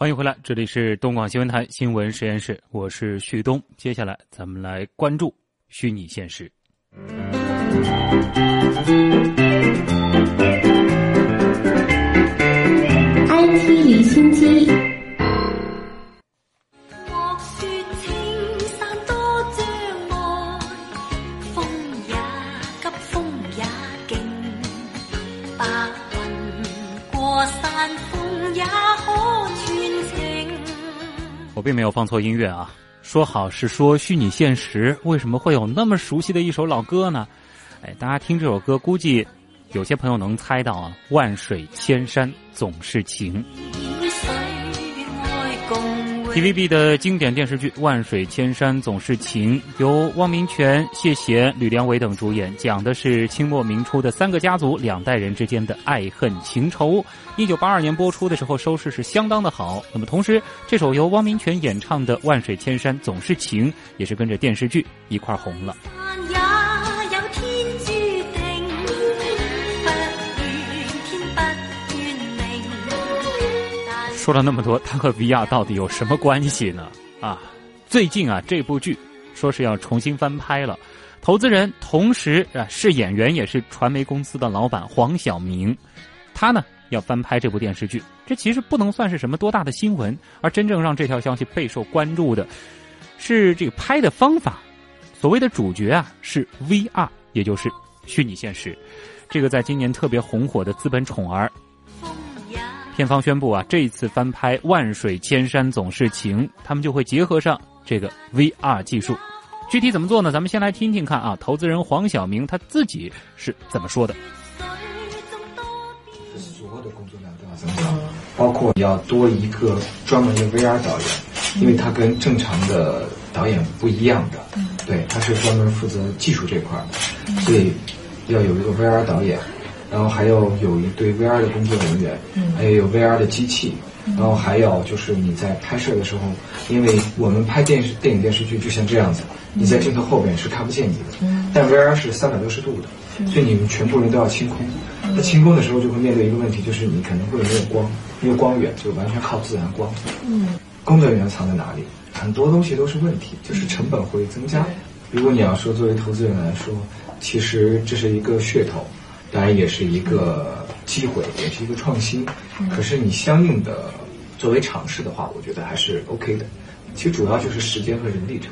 欢迎回来，这里是东广新闻台新闻实验室，我是旭东。接下来咱们来关注虚拟现实。IT 离心我并没有放错音乐啊，说好是说虚拟现实，为什么会有那么熟悉的一首老歌呢？哎，大家听这首歌，估计有些朋友能猜到啊，“万水千山总是情”。TVB 的经典电视剧《万水千山总是情》，由汪明荃、谢贤、吕良伟等主演，讲的是清末明初的三个家族两代人之间的爱恨情仇。一九八二年播出的时候，收视是相当的好。那么同时，这首由汪明荃演唱的《万水千山总是情》，也是跟着电视剧一块红了。说了那么多，它和 VR 到底有什么关系呢？啊，最近啊，这部剧说是要重新翻拍了，投资人同时啊是演员也是传媒公司的老板黄晓明，他呢要翻拍这部电视剧，这其实不能算是什么多大的新闻，而真正让这条消息备受关注的，是这个拍的方法。所谓的主角啊是 VR，也就是虚拟现实，这个在今年特别红火的资本宠儿片方宣布啊，这一次翻拍《万水千山总是情》，他们就会结合上这个 VR 技术。具体怎么做呢？咱们先来听听看啊，投资人黄晓明他自己是怎么说的。水中多變。所有的工作量都要增长，包括要多一个专门的 VR 导演，因为他跟正常的导演不一样的，对，他是专门负责技术这块儿的，所以要有一个 VR 导演，然后还要有一对 VR 的工作人员，还要有 VR 的机器，然后还有就是你在拍摄的时候，因为我们拍电视、电影、电视剧就像这样子，你在镜头后边是看不见你的，但 VR 是三百六十度的，所以你们全部人都要清空。那清空的时候就会面对一个问题，就是你可能会没有光，没有光源，就完全靠自然光。嗯，工作人员藏在哪里？很多东西都是问题，就是成本会增加。如果你要说作为投资人来说，其实这是一个噱头，当然也是一个机会，也是一个创新。可是你相应的作为尝试的话，我觉得还是 OK 的。其实主要就是时间和人力成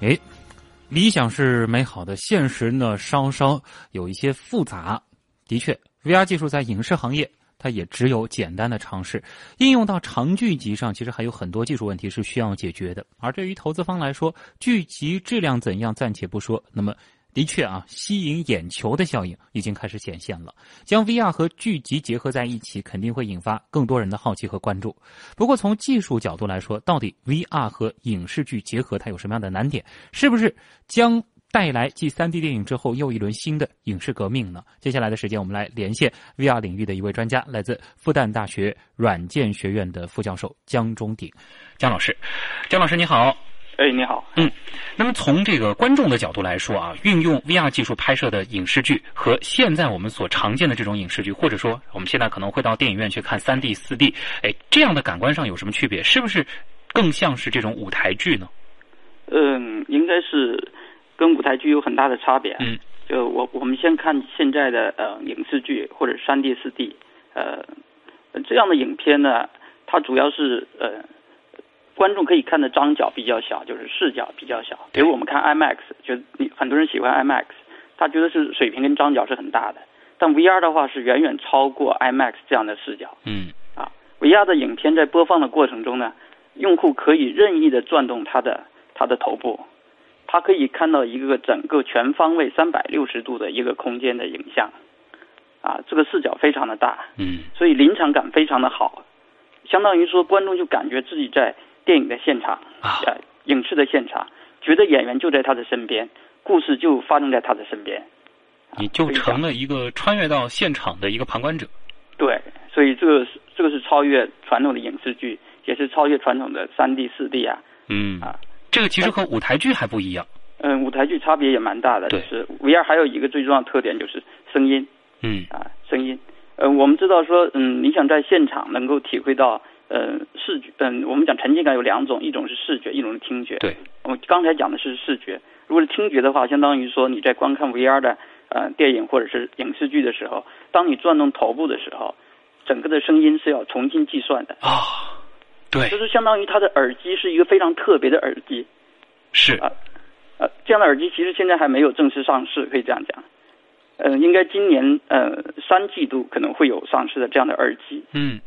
本。诶，理想是美好的，现实呢稍稍有一些复杂。的确，VR 技术在影视行业它也只有简单的尝试，应用到长剧集上，其实还有很多技术问题是需要解决的。而对于投资方来说，剧集质量怎样暂且不说，那么。的确啊，吸引眼球的效应已经开始显现了。将 VR 和剧集结合在一起，肯定会引发更多人的好奇和关注。不过，从技术角度来说，到底 VR 和影视剧结合它有什么样的难点？是不是将带来继 3D 电影之后又一轮新的影视革命呢？接下来的时间，我们来连线 VR 领域的一位专家，来自复旦大学软件学院的副教授江中鼎。江老师，江老师你好。哎，你好。嗯，那么从这个观众的角度来说啊，运用 VR 技术拍摄的影视剧和现在我们所常见的这种影视剧，或者说我们现在可能会到电影院去看 3D、4D，哎，这样的感官上有什么区别？是不是更像是这种舞台剧呢？嗯，应该是跟舞台剧有很大的差别。嗯，就我我们先看现在的呃影视剧或者3 D、4D，呃，这样的影片呢，它主要是呃。观众可以看的张角比较小，就是视角比较小。比如我们看 IMAX，就你很多人喜欢 IMAX，他觉得是水平跟张角是很大的。但 VR 的话是远远超过 IMAX 这样的视角。嗯，啊，VR 的影片在播放的过程中呢，用户可以任意的转动他的他的头部，他可以看到一个整个全方位三百六十度的一个空间的影像。啊，这个视角非常的大。嗯，所以临场感非常的好，相当于说观众就感觉自己在。电影的现场啊，呃，影视的现场，觉得演员就在他的身边，故事就发生在他的身边，你就成了一个穿越到现场的一个旁观者。对，所以这个是这个是超越传统的影视剧，也是超越传统的三 D、四 D 啊。嗯啊，这个其实和舞台剧还不一样。嗯，舞台剧差别也蛮大的，就是 VR 还有一个最重要的特点就是声音。嗯啊，声音，呃，我们知道说，嗯，你想在现场能够体会到，呃，视觉，嗯，我们讲沉浸感有两种，一种是视觉，一种是听觉。对，我们刚才讲的是视觉，如果是听觉的话，相当于说你在观看 VR 的呃电影或者是影视剧的时候，当你转动头部的时候，整个的声音是要重新计算的，啊，对就，是相当于它的耳机是一个非常特别的耳机。是啊呃，这样的耳机其实现在还没有正式上市，可以这样讲。呃，应该今年呃三季度可能会有上市的这样的耳机。嗯，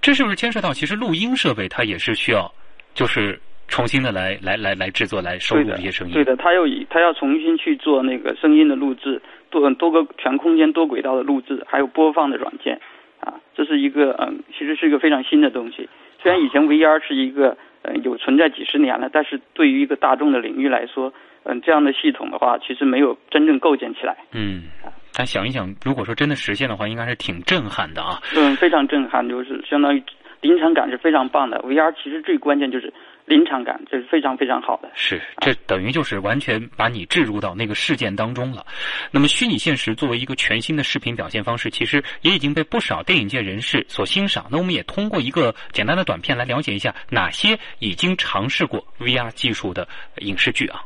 这是不是牵涉到其实录音设备它也是需要，就是重新的来来来来制作来收的录这些声音？对的，它要以它要重新去做那个声音的录制，多多个全空间多轨道的录制，还有播放的软件啊，这是一个嗯，其实是一个非常新的东西。虽然以前 VR 是一个嗯有存在几十年了，但是对于一个大众的领域来说，嗯，这样的系统的话，其实没有真正构建起来。嗯，但想一想，如果说真的实现的话，应该是挺震撼的啊。嗯，非常震撼，就是相当于临场感是非常棒的。VR 其实最关键就是临场感，这是非常非常好的。是，这等于就是完全把你置入到那个事件当中了。那么，虚拟现实作为一个全新的视频表现方式，其实也已经被不少电影界人士所欣赏。那我们也通过一个简单的短片来了解一下哪些已经尝试过 VR 技术的影视剧啊。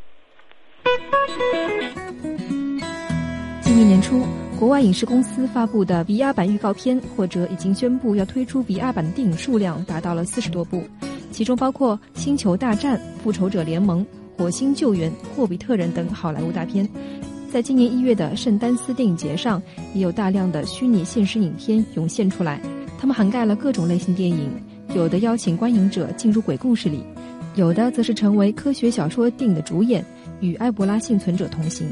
今年年初，国外影视公司发布的 VR 版预告片，或者已经宣布要推出 VR 版的电影数量达到了四十多部，其中包括《星球大战》《复仇者联盟》《火星救援》《霍比特人》等好莱坞大片。在今年一月的圣丹斯电影节上，也有大量的虚拟现实影片涌现出来，它们涵盖了各种类型电影，有的邀请观影者进入鬼故事里，有的则是成为科学小说电影的主演，与埃博拉幸存者同行。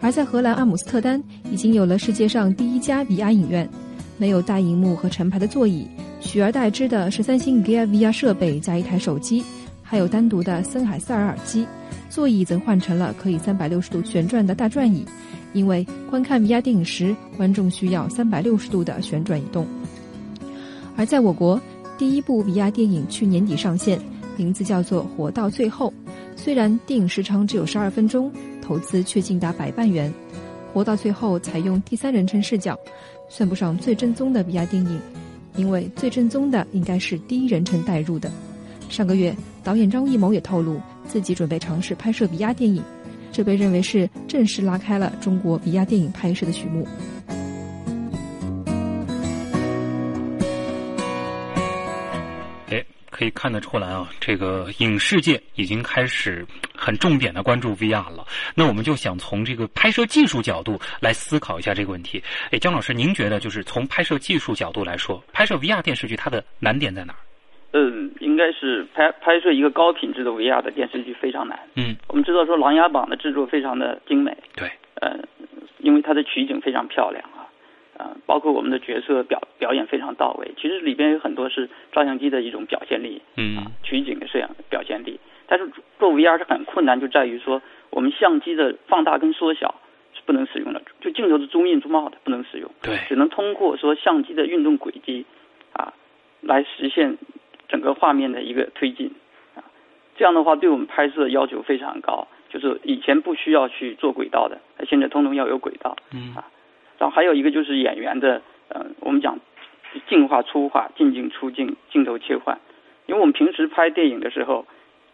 而在荷兰阿姆斯特丹，已经有了世界上第一家 VR 影院，没有大荧幕和成排的座椅，取而代之的是三星 Gear VR 设备加一台手机，还有单独的森海塞尔耳机。座椅则换成了可以三百六十度旋转的大转椅，因为观看 VR 电影时，观众需要三百六十度的旋转移动。而在我国，第一部 VR 电影去年底上线，名字叫做《活到最后》。虽然电影时长只有十二分钟，投资却近达百万元。活到最后采用第三人称视角，算不上最正宗的 VR 电影，因为最正宗的应该是第一人称带入的。上个月，导演张艺谋也透露自己准备尝试拍摄 VR 电影，这被认为是正式拉开了中国 VR 电影拍摄的序幕。哎，可以看得出来啊，这个影视界已经开始很重点的关注 VR 了。那我们就想从这个拍摄技术角度来思考一下这个问题。哎，姜老师，您觉得就是从拍摄技术角度来说，拍摄 VR 电视剧它的难点在哪儿？嗯，应该是拍拍摄一个高品质的 VR 的电视剧非常难。嗯，我们知道说《琅琊榜》的制作非常的精美，对，呃，因为它的取景非常漂亮啊，呃，包括我们的角色表表演非常到位。其实里边有很多是照相机的一种表现力，嗯啊，取景的摄影表现力。但是做 VR 是很困难，就在于说我们相机的放大跟缩小是不能使用的，就镜头的 zoom zoom 不能使用，对，只能通过说相机的运动轨迹啊来实现整个画面的一个推进啊。这样的话，对我们拍摄要求非常高，就是以前不需要去做轨道的，现在通通要有轨道。嗯啊，然后还有一个就是演员的，呃，我们讲进化、粗化、进镜、出镜、镜头切换。因为我们平时拍电影的时候，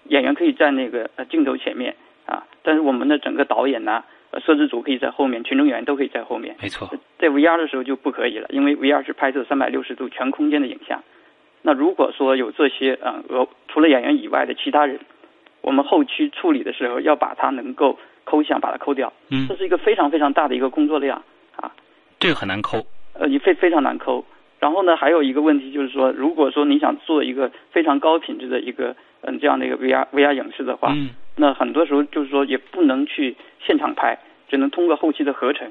演员可以在那个呃镜头前面啊，但是我们的整个导演呐、呃摄制组可以在后面，群众演员都可以在后面。没错，在 VR 的时候就不可以了，因为 VR 是拍摄三百六十度全空间的影像。那如果说有这些呃额除了演员以外的其他人，我们后期处理的时候要把它能够抠像，把它抠掉，嗯这，是一个非常非常大的一个工作量啊，这个很难抠。呃，也非非常难抠。然后呢，还有一个问题就是说，如果说你想做一个非常高品质的一个嗯这样的一个 VR VR 影视的话，嗯，那很多时候就是说也不能去现场拍，只能通过后期的合成，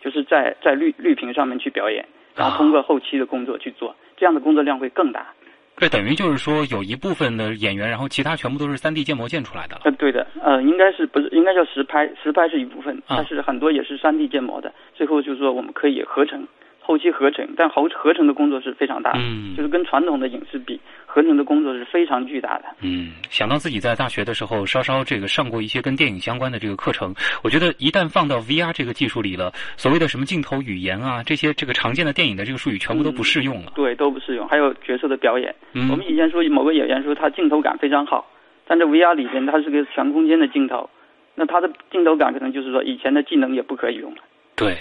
就是在在绿绿屏上面去表演，然后通过后期的工作去做，这样的工作量会更大。这等于就是说有一部分的演员，然后其他全部都是三 D 建模建出来的了。呃，对的，呃，应该是不是应该叫实拍？实拍是一部分，啊但是很多也是三 D 建模的。最后就是说我们可以合成，后期合成，但后合成的工作是非常大的，嗯就是跟传统的影视比，合成的工作是非常巨大的。嗯，想到自己在大学的时候稍稍这个上过一些跟电影相关的这个课程，我觉得一旦放到 VR 这个技术里了，所谓的什么镜头语言啊，这些这个常见的电影的这个术语全部都不适用了。对，都不适用。还有角色的表演，嗯我们以前说某个演员说他镜头感非常好，但在 VR 里边它是个全空间的镜头，那他的镜头感可能就是说以前的技能也不可以用了，对，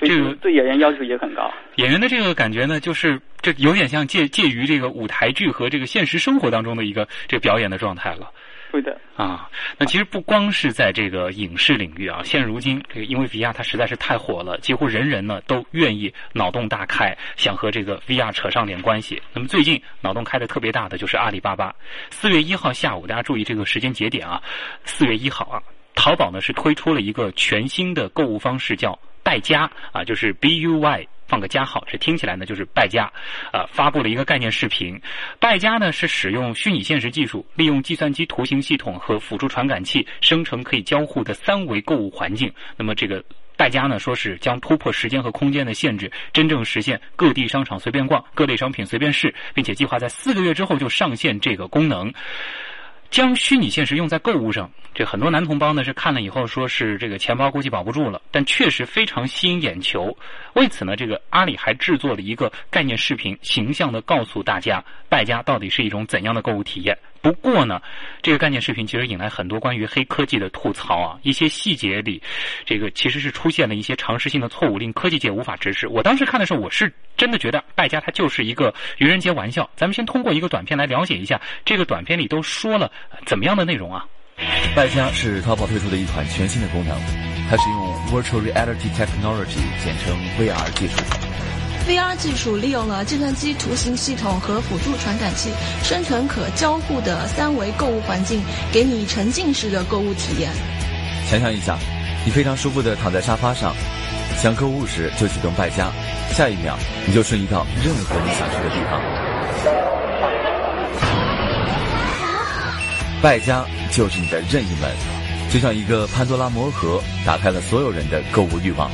这个对演员要求也很高。演员的这个感觉呢，就是这有点像介介于这个舞台剧和这个现实生活当中的一个这个表演的状态了。对的，啊，那其实不光是在这个影视领域啊，现如今这个因为 VR 它实在是太火了，几乎人人呢都愿意脑洞大开，想和这个 VR 扯上点关系。那么最近脑洞开的特别大的就是阿里巴巴，四月一号下午，大家注意这个时间节点啊，四月一号啊，淘宝呢是推出了一个全新的购物方式，叫败家啊，就是 B U Y。放个加号，这听起来呢就是败家，啊，发布了一个概念视频。败家呢是使用虚拟现实技术，利用计算机图形系统和辅助传感器生成可以交互的三维购物环境。那么这个败家呢说是将突破时间和空间的限制，真正实现各地商场随便逛，各类商品随便试，并且计划在四个月之后就上线这个功能。将虚拟现实用在购物上，这很多男同胞呢是看了以后说是这个钱包估计保不住了，但确实非常吸引眼球。为此呢，这个阿里还制作了一个概念视频，形象的告诉大家败家到底是一种怎样的购物体验。不过呢，这个概念视频其实引来很多关于黑科技的吐槽啊，一些细节里，这个其实是出现了一些常识性的错误，令科技界无法直视。我当时看的时候，我是真的觉得败家它就是一个愚人节玩笑。咱们先通过一个短片来了解一下这个短片里都说了怎么样的内容啊？败家是淘宝推出的一款全新的功能，它是用 Virtual Reality Technology，简称 VR 技术。VR 技术利用了计算机图形系统和辅助传感器，生成可交互的三维购物环境，给你沉浸式的购物体验。想象一下，你非常舒服的躺在沙发上，想购物时就启动败家，下一秒你就瞬移到任何你想去的地方。败家就是你的任意门，就像一个潘多拉魔盒，打开了所有人的购物欲望。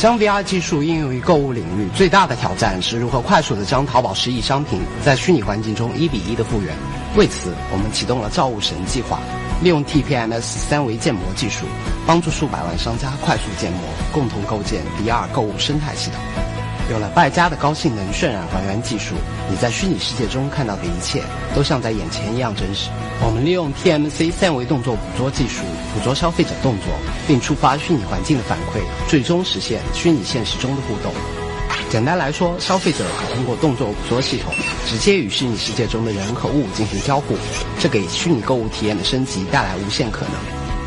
将 VR 技术应用于购物领域，最大的挑战是如何快速的将淘宝十亿商品在虚拟环境中一比一的复原。为此，我们启动了造物神计划，利用 TPMS 三维建模技术，帮助数百万商家快速建模，共同构建 VR 购物生态系统。有了败家的高性能渲染还原技术，你在虚拟世界中看到的一切都像在眼前一样真实。我们利用 TMC 三维动作捕捉技术，捕捉消费者动作，并触发虚拟环境的反馈，最终实现虚拟现实中的互动。简单来说，消费者可通过动作捕捉系统，直接与虚拟世界中的人和物进行交互，这给虚拟购物体验的升级带来无限可能。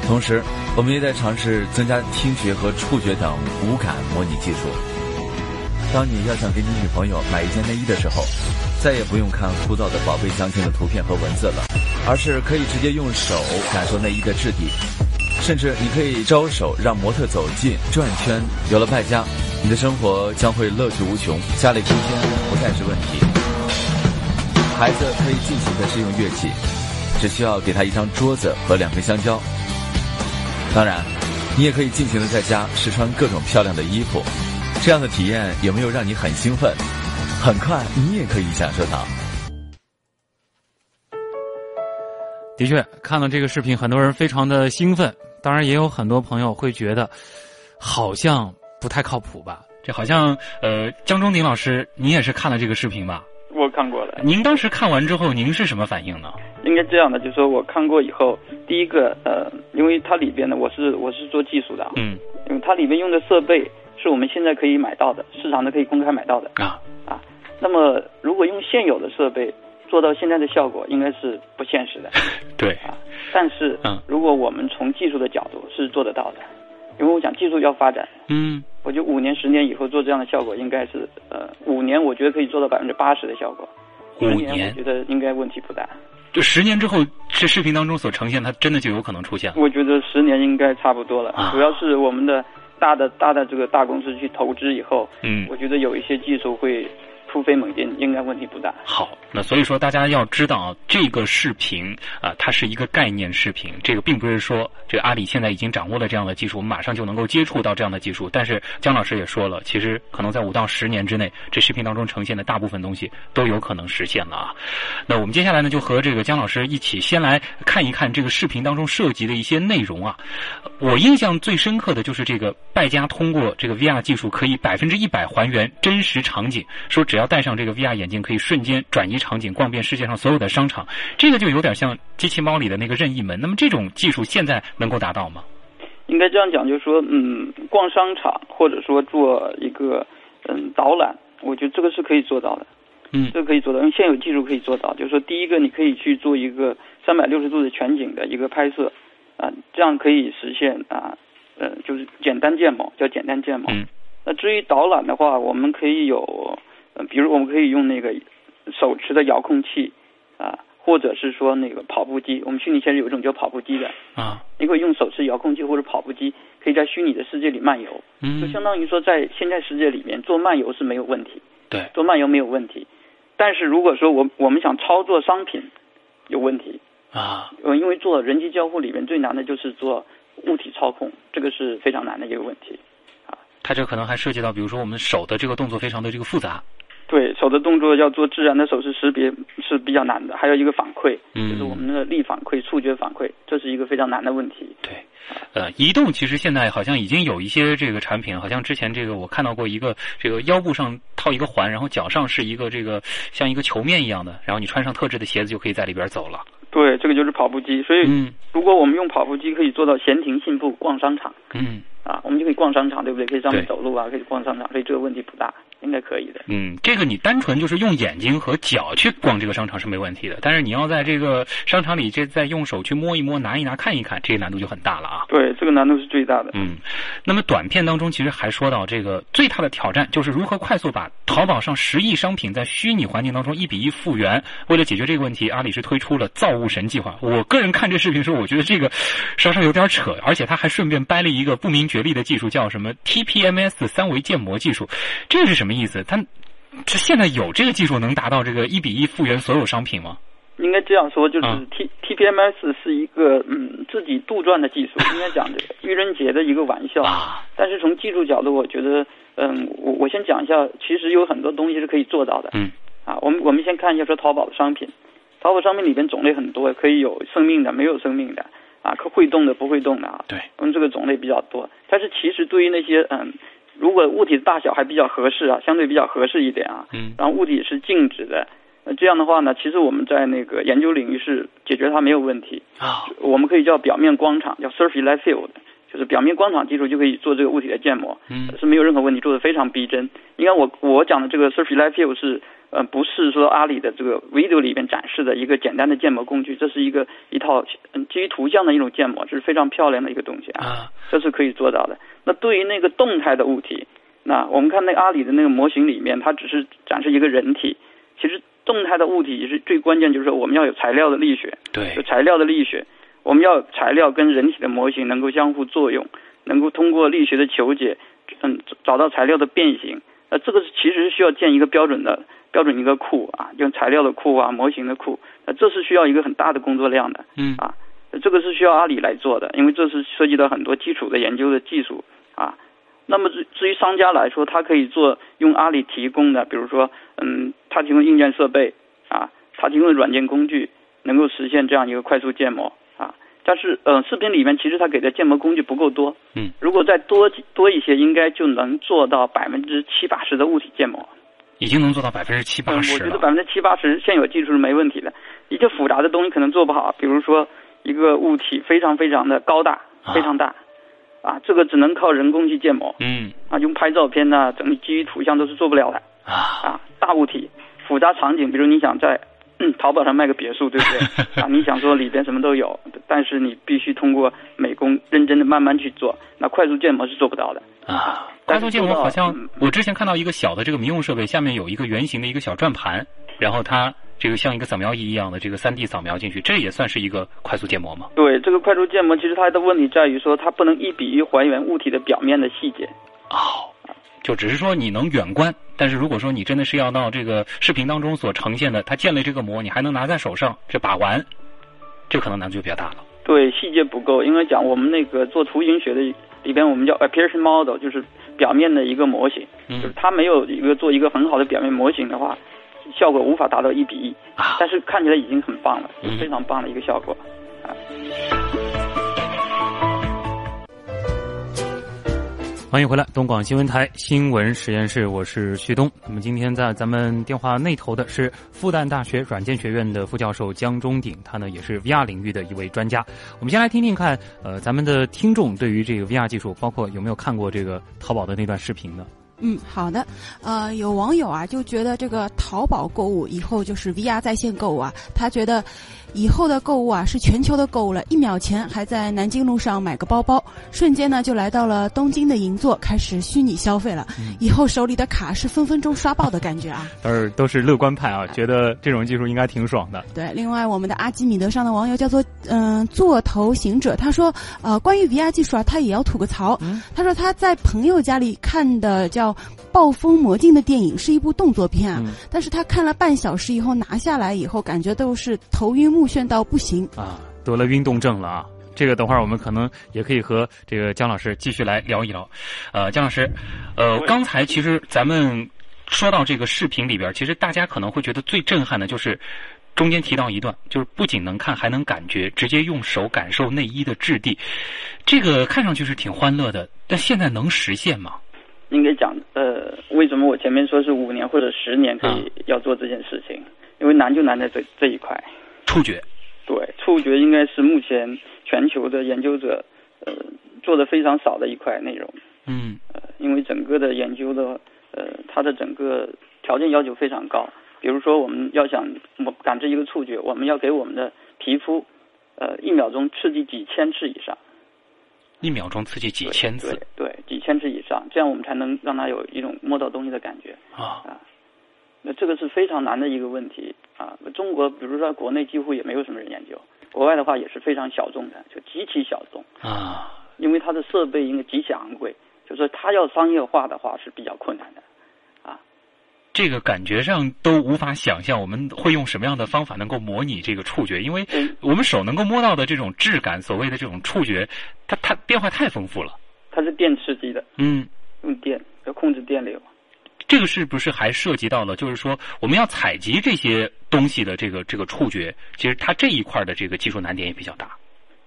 同时，我们也在尝试增加听觉和触觉等无感模拟技术。当你要想给你女朋友买一件内衣的时候，再也不用看枯燥的宝贝相亲的图片和文字了，而是可以直接用手感受内衣的质地，甚至你可以招手让模特走近转圈。有了败家，你的生活将会乐趣无穷，家里空间不再是问题。孩子可以尽情的试用乐器，只需要给他一张桌子和两根香蕉。当然，你也可以尽情的在家试穿各种漂亮的衣服。这样的体验有没有让你很兴奋？很快你也可以享受到。的确，看了这个视频，很多人非常的兴奋。当然，也有很多朋友会觉得好像不太靠谱吧？这好像呃，江中鼎老师，您也是看了这个视频吧？我看过了。您当时看完之后，您是什么反应呢？应该这样的，就是说我看过以后，第一个呃，因为它里边呢，我是我是做技术的，嗯，因为它里面用的设备是我们现在可以买到的，市场的可以公开买到的啊啊。那么如果用现有的设备做到现在的效果，应该是不现实的。对啊，但是嗯，如果我们从技术的角度是做得到的，因为我想技术要发展，嗯，我觉得五年、十年以后做这样的效果，应该是呃五年，我觉得可以做到百分之八十的效果。五年年我觉得应该问题不大。就十年之后，这视频当中所呈现，它真的就有可能出现了。我觉得十年应该差不多了，啊主要是我们的大的大的这个大公司去投资以后，嗯。我觉得有一些技术会突飞猛进，应该问题不大。好，那所以说大家要知道啊，这个视频啊，它是一个概念视频，这个并不是说这个阿里现在已经掌握了这样的技术，我们马上就能够接触到这样的技术。但是姜老师也说了，其实可能在五到十年之内，这视频当中呈现的大部分东西都有可能实现了啊。那我们接下来呢，就和这个姜老师一起先来看一看这个视频当中涉及的一些内容啊。我印象最深刻的就是这个败家通过这个 VR 技术可以百分之一百还原真实场景，说只要戴上这个 VR 眼镜，可以瞬间转移场景，逛遍世界上所有的商场。这个就有点像机器猫里的那个任意门。那么这种技术现在能够达到吗？应该这样讲，就是说，嗯，逛商场或者说做一个嗯导览，我觉得这个是可以做到的。嗯，这个可以做到，用现有技术可以做到。就是说，第一个，你可以去做一个三百六十度的全景的一个拍摄，啊，这样可以实现啊，呃，就是简单建模，叫简单建模。嗯。那至于导览的话，我们可以有，呃，比如我们可以用那个手持的遥控器，啊，或者是说那个跑步机。我们虚拟现实有一种叫跑步机的，啊，你可以用手持遥控器或者跑步机，可以在虚拟的世界里漫游。嗯，就相当于说在现在世界里面做漫游是没有问题。对，做漫游没有问题。但是如果说我我们想操作商品，有问题啊，呃，因为做人机交互里面最难的就是做物体操控，这个是非常难的一个问题，啊，它这可能还涉及到，比如说我们手的这个动作非常的这个复杂，对手的动作要做自然的手势识别是比较难的，还有一个反馈，嗯，就是我们的力反馈、触觉反馈，这是一个非常难的问题。对，呃，移动其实现在好像已经有一些这个产品，好像之前这个我看到过一个，这个腰部上套一个环，然后脚上是一个这个像一个球面一样的，然后你穿上特制的鞋子就可以在里边走了。对，这个就是跑步机。所以，嗯，如果我们用跑步机可以做到闲庭信步逛商场，嗯，啊，我们就可以逛商场，对不对？可以上面走路啊，可以逛商场，所以这个问题不大，应该可以的。嗯，这个你单纯就是用眼睛和脚去逛这个商场是没问题的，但是你要在这个商场里这再用手去摸一摸、拿一拿、看一看，这个难度就很大了啊。对，这个难度是最大的。嗯，那么短片当中其实还说到这个最大的挑战就是如何快速把淘宝上十亿商品在虚拟环境当中一比一复原。为了解决这个问题，阿里是推出了造物神计划。我个人看这视频的时候，我觉得这个稍稍有点扯，而且他还顺便掰了一个不明觉厉的技术，叫什么 TPMS 三维建模技术。这是什么意思？他这现在有这个技术能达到这个一比一复原所有商品吗？应该这样说，就是啊 T TPMS 是一个嗯自己杜撰的技术，应该讲这个愚人节的一个玩笑。啊，但是从技术角度，我觉得，嗯，我我先讲一下，其实有很多东西是可以做到的。嗯。啊，我们我们先看一下说淘宝的商品，淘宝商品里边种类很多，可以有生命的，没有生命的，啊，可会动的，不会动的啊。对。我们这个种类比较多，但是其实对于那些嗯，如果物体的大小还比较合适啊，相对比较合适一点啊，嗯然后物体是静止的，那这样的话呢，其实我们在那个研究领域是解决它没有问题。啊，我们可以叫表面光场，叫 surface light field，就是表面光场技术就可以做这个物体的建模，嗯是没有任何问题，做的非常逼真。应该我我讲的这个 surface light field 是呃不是说阿里的这个 video 里面展示的一个简单的建模工具，这是一个一套嗯基于图像的一种建模，这是非常漂亮的一个东西啊，啊，这是可以做到的。那对于那个动态的物体，那我们看那个阿里的那个模型里面，它只是展示一个人体，其实动态的物体是最关键，就是说我们要有材料的力学。对有，材料的力学，我们要材料跟人体的模型能够相互作用，能够通过力学的求解，嗯，找到材料的变形。呃，这个是其实需要建一个标准的标准一个库啊，用材料的库啊，模型的库，呃，这是需要一个很大的工作量的嗯啊，这个是需要阿里来做的，因为这是涉及到很多基础的研究的技术啊。那么至至于商家来说，他可以做用阿里提供的，比如说，嗯，他提供硬件设备啊，他提供的软件工具，能够实现这样一个快速建模啊。但是，呃，视频里面其实他给的建模工具不够多，嗯，如果再多多一些，应该就能做到百分之七八十的物体建模。已经能做到百分之七八嗯，十了。我觉得百分之七八十现有技术是没问题的，一些复杂的东西可能做不好，比如说一个物体非常非常的高大，啊。非常大，啊，这个只能靠人工去建模，嗯。啊，用拍照片呐、整理基于图像都是做不了的，啊，啊，大物体、复杂场景，比如你想在、嗯、淘宝上卖个别墅，对不对？啊，你想说里边什么都有，但是你必须通过美工认真的慢慢去做，那快速建模是做不到的。啊，快速建模好像我之前看到一个小的这个民用设备，下面有一个圆形的一个小转盘，然后它这个像一个扫描仪一样的这个三 D 扫描进去，这也算是一个快速建模吗？对，这个快速建模其实它的问题在于说它不能一比一还原物体的表面的细节。哦，就只是说你能远观，但是如果说你真的是要到这个视频当中所呈现的，它建了这个模，你还能拿在手上这把玩，这可能难度就比较大了。对，细节不够，因为讲我们那个做图形学的里边，我们叫 appearance model，就是表面的一个模型，嗯就是它没有一个做一个很好的表面模型的话，效果无法达到一比一，啊但是看起来已经很棒了，嗯非常棒的一个效果。欢迎回来，东广新闻台新闻实验室，我是旭东。那么今天在咱们电话那头的是复旦大学软件学院的副教授江中鼎，他呢也是 VR 领域的一位专家。我们先来听听看，呃，咱们的听众对于这个 VR 技术，包括有没有看过这个淘宝的那段视频呢？嗯，好的。呃，有网友啊就觉得这个淘宝购物以后就是 VR 在线购物啊，他觉得以后的购物啊是全球的购物了。一秒前还在南京路上买个包包，瞬间呢就来到了东京的银座，开始虚拟消费了。以后手里的卡是分分钟刷爆的感觉啊！都是都是乐观派啊，觉得这种技术应该挺爽的。对，另外我们的阿基米德上的网友叫做嗯、座头行者，他说呃关于 VR 技术啊，他也要吐个槽。他说他在朋友家里看的叫《暴风魔镜》的电影，是一部动作片啊，嗯但是他看了半小时以后拿下来以后，感觉都是头晕目眩到不行。啊，得了运动症了啊！这个等会儿我们可能也可以和这个姜老师继续来聊一聊。呃，姜老师，呃，刚才其实咱们说到这个视频里边，其实大家可能会觉得最震撼的就是中间提到一段，就是不仅能看，还能感觉，直接用手感受内衣的质地。这个看上去是挺欢乐的，但现在能实现吗？应该讲，呃，为什么我前面说是五年或者十年可啊以要做这件事情？因为难就难在这这一块。触觉，对，触觉应该是目前全球的研究者呃做的非常少的一块内容。嗯呃，因为整个的研究的呃，它的整个条件要求非常高。比如说，我们要想我感知一个触觉，我们要给我们的皮肤呃一秒钟刺激几千次以上，一秒钟刺激几千次对对，几千次以上，这样我们才能让它有一种摸到东西的感觉。啊，那这个是非常难的一个问题啊！中国比如说国内几乎也没有什么人研究，国外的话也是非常小众的，就极其小众啊，因为它的设备应该极其昂贵，就说它要商业化的话是比较困难的啊。这个感觉上都无法想象我们会用什么样的方法能够模拟这个触觉，因为我们手能够摸到的这种质感，所谓的这种触觉，它它变化太丰富了。它是电刺激的，嗯，用电要控制电流。这个是不是还涉及到了，就是说我们要采集这些东西的这个这个触觉，其实它这一块的这个技术难点也比较大。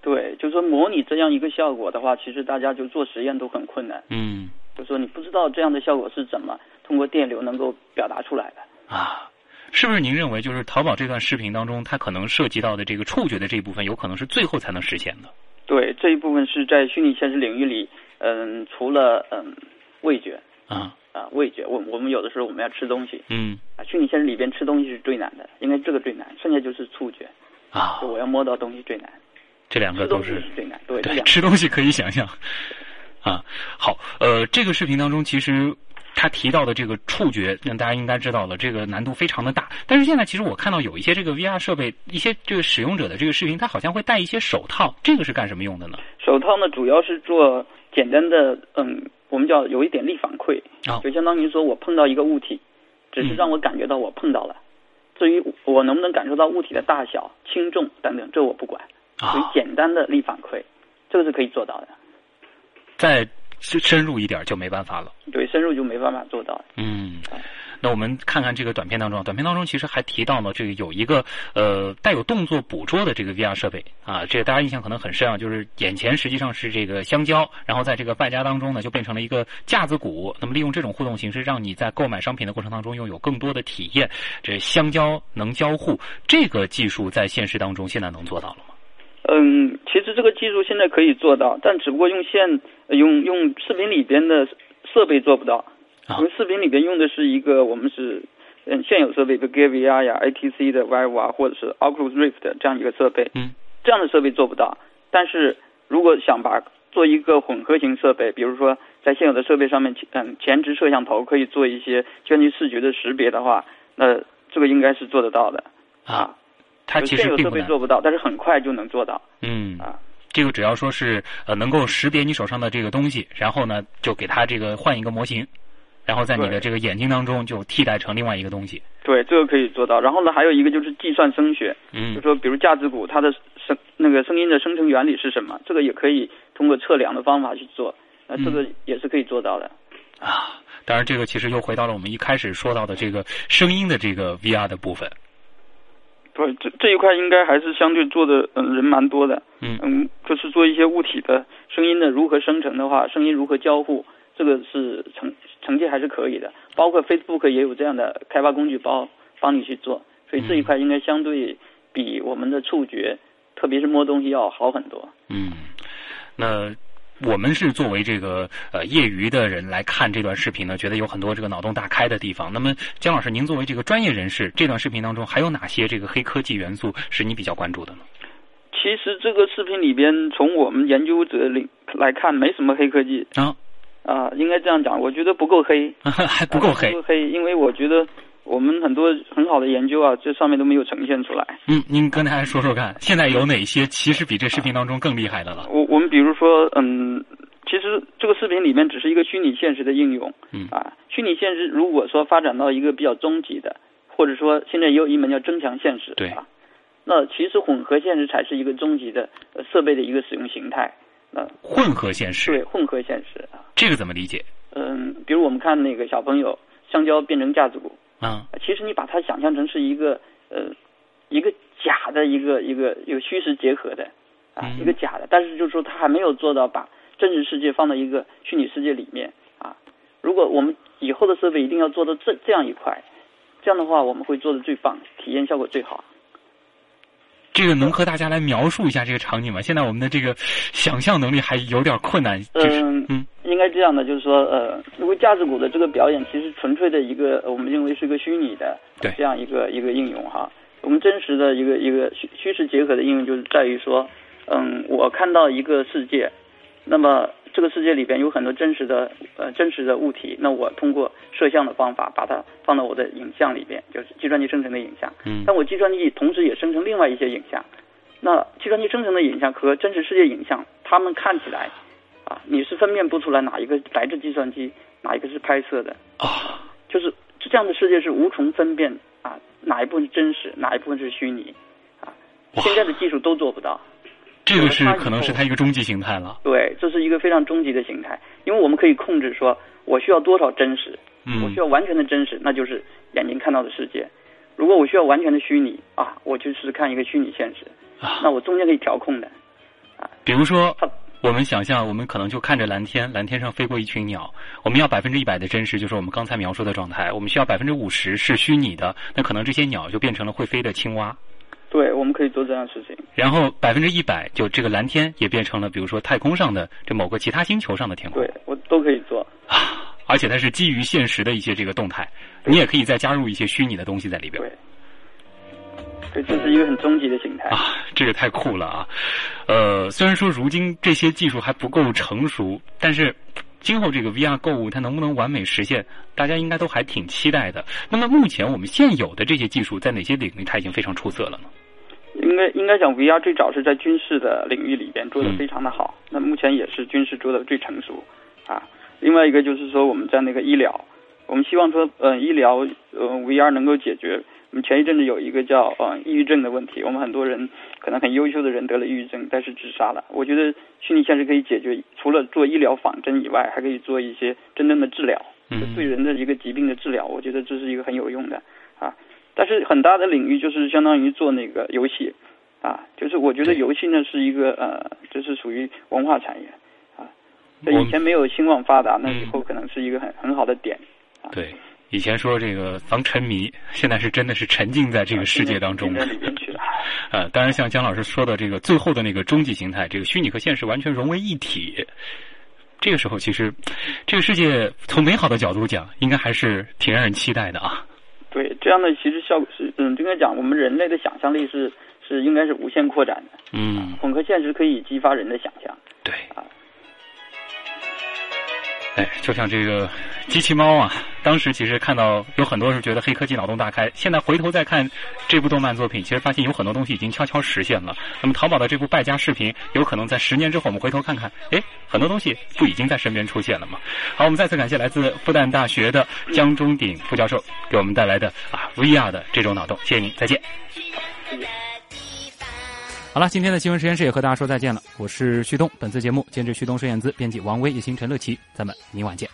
对，就是说模拟这样一个效果的话，其实大家就做实验都很困难。嗯，就说你不知道这样的效果是怎么通过电流能够表达出来的。啊，是不是您认为就是淘宝这段视频当中，它可能涉及到的这个触觉的这一部分，有可能是最后才能实现的？对，这一部分是在虚拟现实领域里，嗯，除了嗯味觉啊啊味觉，我我们有的时候我们要吃东西嗯啊，虚拟现实里边吃东西是最难的，应该这个最难，剩下就是触觉，啊就，我要摸到东西最难，这两个都是是最难，对，对，吃东西可以想象。啊，好，呃，这个视频当中其实他提到的这个触觉，那大家应该知道了，这个难度非常的大。但是现在其实我看到有一些这个 VR 设备，一些这个使用者的这个视频，他好像会戴一些手套，这个是干什么用的呢？手套呢，主要是做简单的，嗯，我们叫有一点力反馈，哦就相当于说我碰到一个物体，只是嗯让我感觉到我碰到了。至于我能不能感受到物体的大小、轻重等等，这我不管，属于啊，简单的力反馈，这个是可以做到的。再深深入一点就没办法了。对，深入就没办法做到。嗯，那我们看看这个短片当中，短片当中其实还提到了这个有一个呃带有动作捕捉的这个 VR 设备啊，这个大家印象可能很深啊，就是眼前实际上是这个香蕉，然后在这个败家当中呢就变成了一个架子鼓，那么利用这种互动形式，让你在购买商品的过程当中拥有更多的体验。这香蕉能交互，这个技术在现实当中现在能做到了吗？嗯，其实这个技术现在可以做到，但只不过用线呃用用视频里边的设备做不到，啊因为视频里边用的是一个我们是嗯现有设备，比如 Gear VR 呀、ATC 的 Vive 啊，或者是 Oculus Rift 这样一个设备，嗯，这样的设备做不到。但是如果想把做一个混合型设备，比如说在现有的设备上面，嗯，前置摄像头可以做一些根据视觉的识别的话，那这个应该是做得到的啊，它其实并不设。备做不到，但是很快就能做到嗯啊。这个只要说是呃能够识别你手上的这个东西，然后呢就给它这个换一个模型，然后在你的这个眼睛当中就替代成另外一个东西。对，这个可以做到。然后呢，还有一个就是计算声学，嗯就说比如架子鼓它的声那个声音的生成原理是什么，这个也可以通过测量的方法去做，那这个也是可以做到的。啊，当然这个其实又回到了我们一开始说到的这个声音的这个 VR 的部分。对，这这一块应该还是相对做的嗯人蛮多的。嗯嗯，就是做一些物体的声音的如何生成的话，声音如何交互，这个是成成绩还是可以的。包括 Facebook 也有这样的开发工具包帮你去做，所以这一块应该相对比我们的触觉，特别是摸东西要好很多。嗯，那我们是作为这个呃业余的人来看这段视频呢，觉得有很多这个脑洞大开的地方。那么姜老师，您作为这个专业人士，这段视频当中还有哪些这个黑科技元素是你比较关注的呢？其实这个视频里边，从我们研究者领来看，没什么黑科技啊啊，应该这样讲，我觉得不够黑，还不够黑不够黑，因为我觉得我们很多很好的研究啊，这上面都没有呈现出来。嗯，您跟大家说说看，现在有哪些其实比这视频当中更厉害的了？我我们比如说，嗯，其实这个视频里面只是一个虚拟现实的应用，嗯啊，虚拟现实如果说发展到一个比较终极的，或者说现在也有一门叫增强现实，对啊，那其实混合现实才是一个终极的呃设备的一个使用形态，那混合现实，对混合现实啊，这个怎么理解？嗯，比如我们看那个小朋友香蕉变成架子鼓，啊，其实你把它想象成是一个呃一个假的一个一个一个虚实结合的啊、嗯一个假的，但是就是说它还没有做到把真实世界放到一个虚拟世界里面啊。如果我们以后的设备一定要做到这这样一块，这样的话我们会做的最棒，体验效果最好。这个能和大家来描述一下这个场景吗？现在我们的这个想象能力还有点困难，就是嗯嗯应该这样的，就是说，呃，如果架子鼓的这个表演其实纯粹的一个，呃我们认为是一个虚拟的对这样一个一个应用哈。我们真实的一个一个虚虚实结合的应用，就是在于说，嗯，我看到一个世界，那么这个世界里边有很多真实的呃真实的物体，那我通过摄像的方法把它放到我的影像里边，就是计算机生成的影像。嗯。但我计算机同时也生成另外一些影像，那计算机生成的影像和真实世界影像，它们看起来啊，你是分辨不出来哪一个来自计算机，哪一个是拍摄的，啊，就是这样的世界是无从分辨啊，哪一部分是真实，哪一部分是虚拟，啊，现在的技术都做不到。这个是可能是它一个终极形态了。对，这是一个非常终极的形态，因为我们可以控制说我需要多少真实，我嗯需要完全的真实，那就是眼睛看到的世界。如果我需要完全的虚拟啊，我就是看一个虚拟现实，啊，那我中间可以调控的。啊比如说，我们想象，我们可能就看着蓝天，蓝天上飞过一群鸟。我们要百分之一百的真实，就是我们刚才描述的状态。我们需要百分之五十是虚拟的，那可能这些鸟就变成了会飞的青蛙。对，我们可以做这样的事情。然后百分之一百，就这个蓝天也变成了，比如说太空上的这某个其他星球上的天空对我都可以做。啊，而且它是基于现实的一些这个动态，你也可以再加入一些虚拟的东西在里边。对，对，这是一个很终极的形态。啊，这个太酷了啊！呃，虽然说如今这些技术还不够成熟，但是今后这个 VR 购物它能不能完美实现，大家应该都还挺期待的。那么目前我们现有的这些技术在哪些领域它已经非常出色了呢？应该应该讲，VR 最早是在军事的领域里边做的非常的好，那目前也是军事做的最成熟啊。另外一个就是说，我们在那个医疗，我们希望说，呃，医疗呃 VR 能够解决。我们前一阵子有一个叫呃抑郁症的问题，我们很多人可能很优秀的人得了抑郁症，但是自杀了。我觉得虚拟现实可以解决，除了做医疗仿真以外，还可以做一些真正的治疗，就对人的一个疾病的治疗，我觉得这是一个很有用的啊。但是很大的领域就是相当于做那个游戏，啊，就是我觉得游戏呢是一个呃，就是属于文化产业啊。这以前没有兴旺发达，那以后可能是一个很很好的点。啊、对，以前说这个防沉迷，现在是真的是沉浸在这个世界当中了。呃，当然像姜老师说的这个最后的那个终极形态，这个虚拟和现实完全融为一体。这个时候，其实这个世界从美好的角度讲，应该还是挺让人期待的啊。对，这样的其实效果是，嗯，应该讲我们人类的想象力是是应该是无限扩展的。嗯，混合现实可以激发人的想象。对。啊。哎，就像这个机器猫啊，当时其实看到有很多人觉得黑科技脑洞大开，现在回头再看这部动漫作品，其实发现有很多东西已经悄悄实现了。那么淘宝的这部败家视频，有可能在十年之后我们回头看看，哎，很多东西不已经在身边出现了吗？好，我们再次感谢来自复旦大学的江中鼎副教授给我们带来的啊 VR 的这种脑洞，谢谢您，再见。好了，今天的新闻实验室也和大家说再见了。我是旭东，本次节目监制旭东、孙燕姿，编辑王威、也星陈乐琪，咱们明晚见。